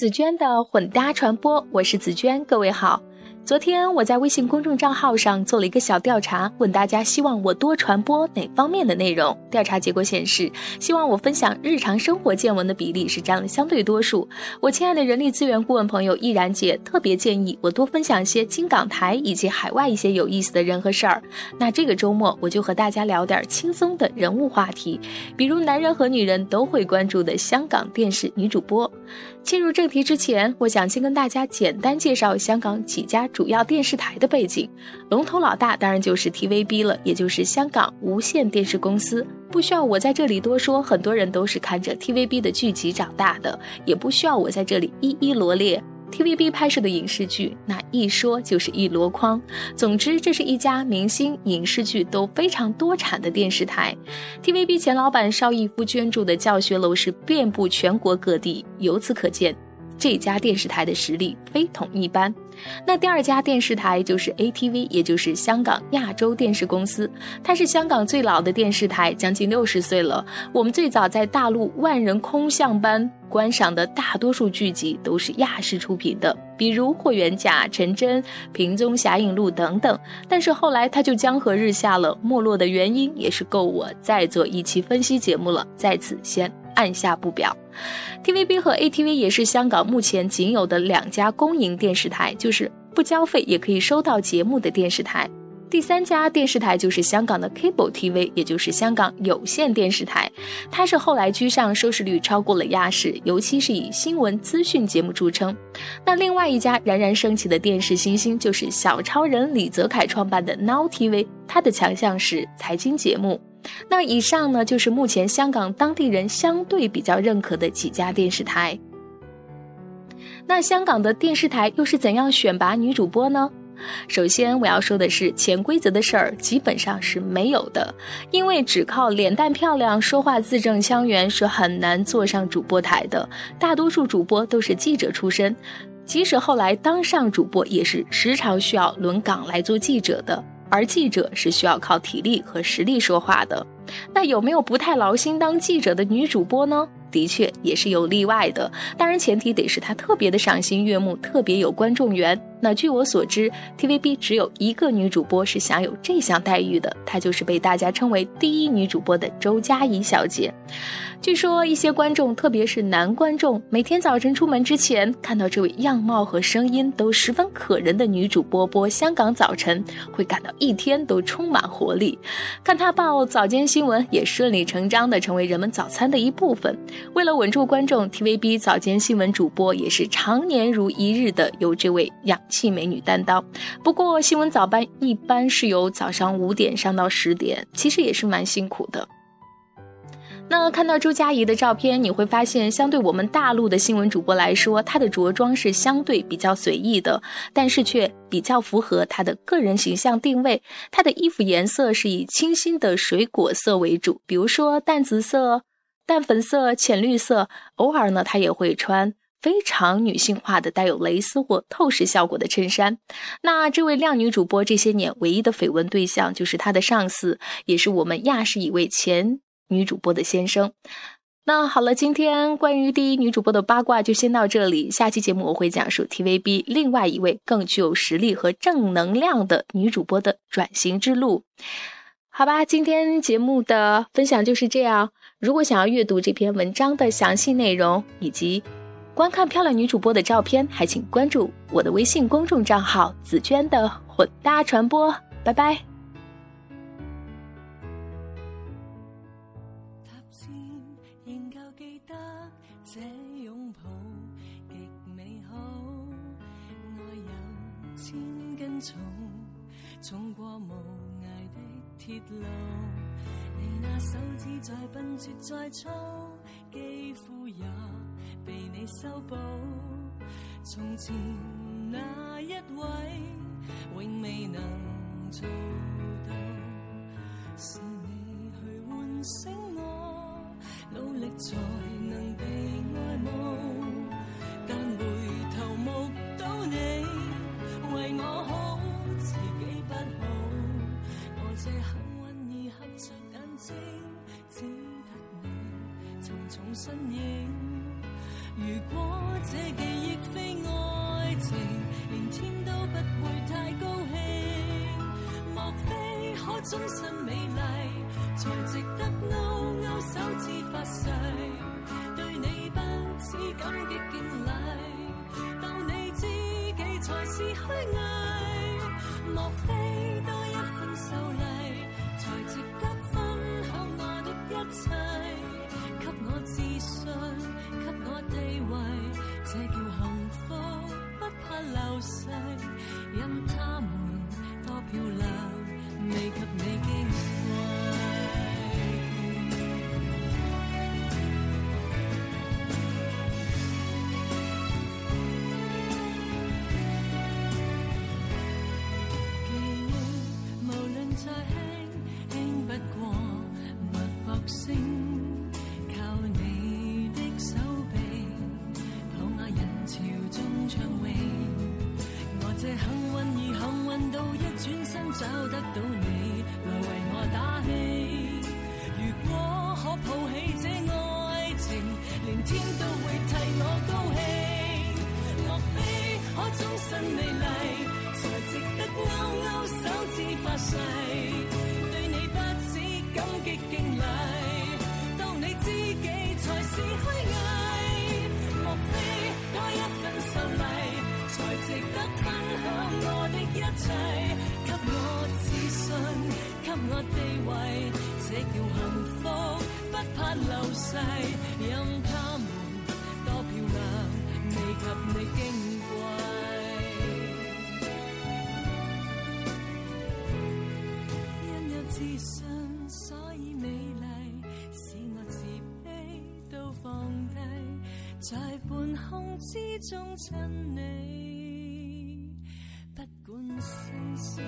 紫娟的混搭传播，我是紫娟，各位好。昨天我在微信公众账号上做了一个小调查，问大家希望我多传播哪方面的内容。调查结果显示，希望我分享日常生活见闻的比例是占了相对多数。我亲爱的人力资源顾问朋友易然姐特别建议我多分享一些京港台以及海外一些有意思的人和事儿。那这个周末我就和大家聊点轻松的人物话题，比如男人和女人都会关注的香港电视女主播。进入正题之前，我想先跟大家简单介绍香港几家主要电视台的背景。龙头老大当然就是 TVB 了，也就是香港无线电视公司。不需要我在这里多说，很多人都是看着 TVB 的剧集长大的，也不需要我在这里一一罗列。TVB 拍摄的影视剧，那一说就是一箩筐。总之，这是一家明星影视剧都非常多产的电视台。TVB 前老板邵逸夫捐助的教学楼是遍布全国各地，由此可见。这家电视台的实力非同一般。那第二家电视台就是 ATV，也就是香港亚洲电视公司。它是香港最老的电视台，将近六十岁了。我们最早在大陆万人空巷般观赏的大多数剧集都是亚视出品的，比如《霍元甲》《陈真》《平踪侠影录》等等。但是后来它就江河日下了，没落的原因也是够我再做一期分析节目了。在此先。按下不表，TVB 和 ATV 也是香港目前仅有的两家公营电视台，就是不交费也可以收到节目的电视台。第三家电视台就是香港的 Cable TV，也就是香港有线电视台，它是后来居上，收视率超过了亚视，尤其是以新闻资讯节目著称。那另外一家冉冉升起的电视新星就是小超人李泽楷创办的 Now TV，它的强项是财经节目。那以上呢，就是目前香港当地人相对比较认可的几家电视台。那香港的电视台又是怎样选拔女主播呢？首先我要说的是，潜规则的事儿基本上是没有的，因为只靠脸蛋漂亮、说话字正腔圆是很难坐上主播台的。大多数主播都是记者出身，即使后来当上主播，也是时常需要轮岗来做记者的。而记者是需要靠体力和实力说话的，那有没有不太劳心当记者的女主播呢？的确也是有例外的，当然前提得是她特别的赏心悦目，特别有观众缘。那据我所知，TVB 只有一个女主播是享有这项待遇的，她就是被大家称为第一女主播的周佳怡小姐。据说一些观众，特别是男观众，每天早晨出门之前，看到这位样貌和声音都十分可人的女主播播《香港早晨》，会感到一天都充满活力。看她报早间新闻，也顺理成章地成为人们早餐的一部分。为了稳住观众，TVB 早间新闻主播也是常年如一日的由这位样气美女担当。不过，新闻早班一般是由早上五点上到十点，其实也是蛮辛苦的。那看到周佳怡的照片，你会发现，相对我们大陆的新闻主播来说，她的着装是相对比较随意的，但是却比较符合她的个人形象定位。她的衣服颜色是以清新的水果色为主，比如说淡紫色、淡粉色、浅绿色。偶尔呢，她也会穿非常女性化的、带有蕾丝或透视效果的衬衫。那这位靓女主播这些年唯一的绯闻对象，就是她的上司，也是我们亚视一位前。女主播的先生，那好了，今天关于第一女主播的八卦就先到这里。下期节目我会讲述 TVB 另外一位更具有实力和正能量的女主播的转型之路。好吧，今天节目的分享就是这样。如果想要阅读这篇文章的详细内容以及观看漂亮女主播的照片，还请关注我的微信公众账号“紫娟的混搭传播”。拜拜。冲过无涯的铁路，你那手指再笨拙再粗，肌肤也被你修补。从前那重身影。如果这记忆非爱情，连天都不会太高兴。莫非可终身美丽，才值得勾勾手指发誓，对你不止感激敬礼，当你知己才是虚伪。莫非多一份秀丽，才值得分享我的一切，自信，天都會替我高興。莫非可終身美麗，才值得勾勾手指發誓，對你不止感激敬禮，當你知己才是虛偽。莫非多一份秀麗，才值得分享我的一切，給我自信，給我地位，这叫幸福，不怕流逝，任他们多漂亮，未及你矜贵。因有自信，所以美丽，使我自卑都放低，在半空之中亲你，不管身伤。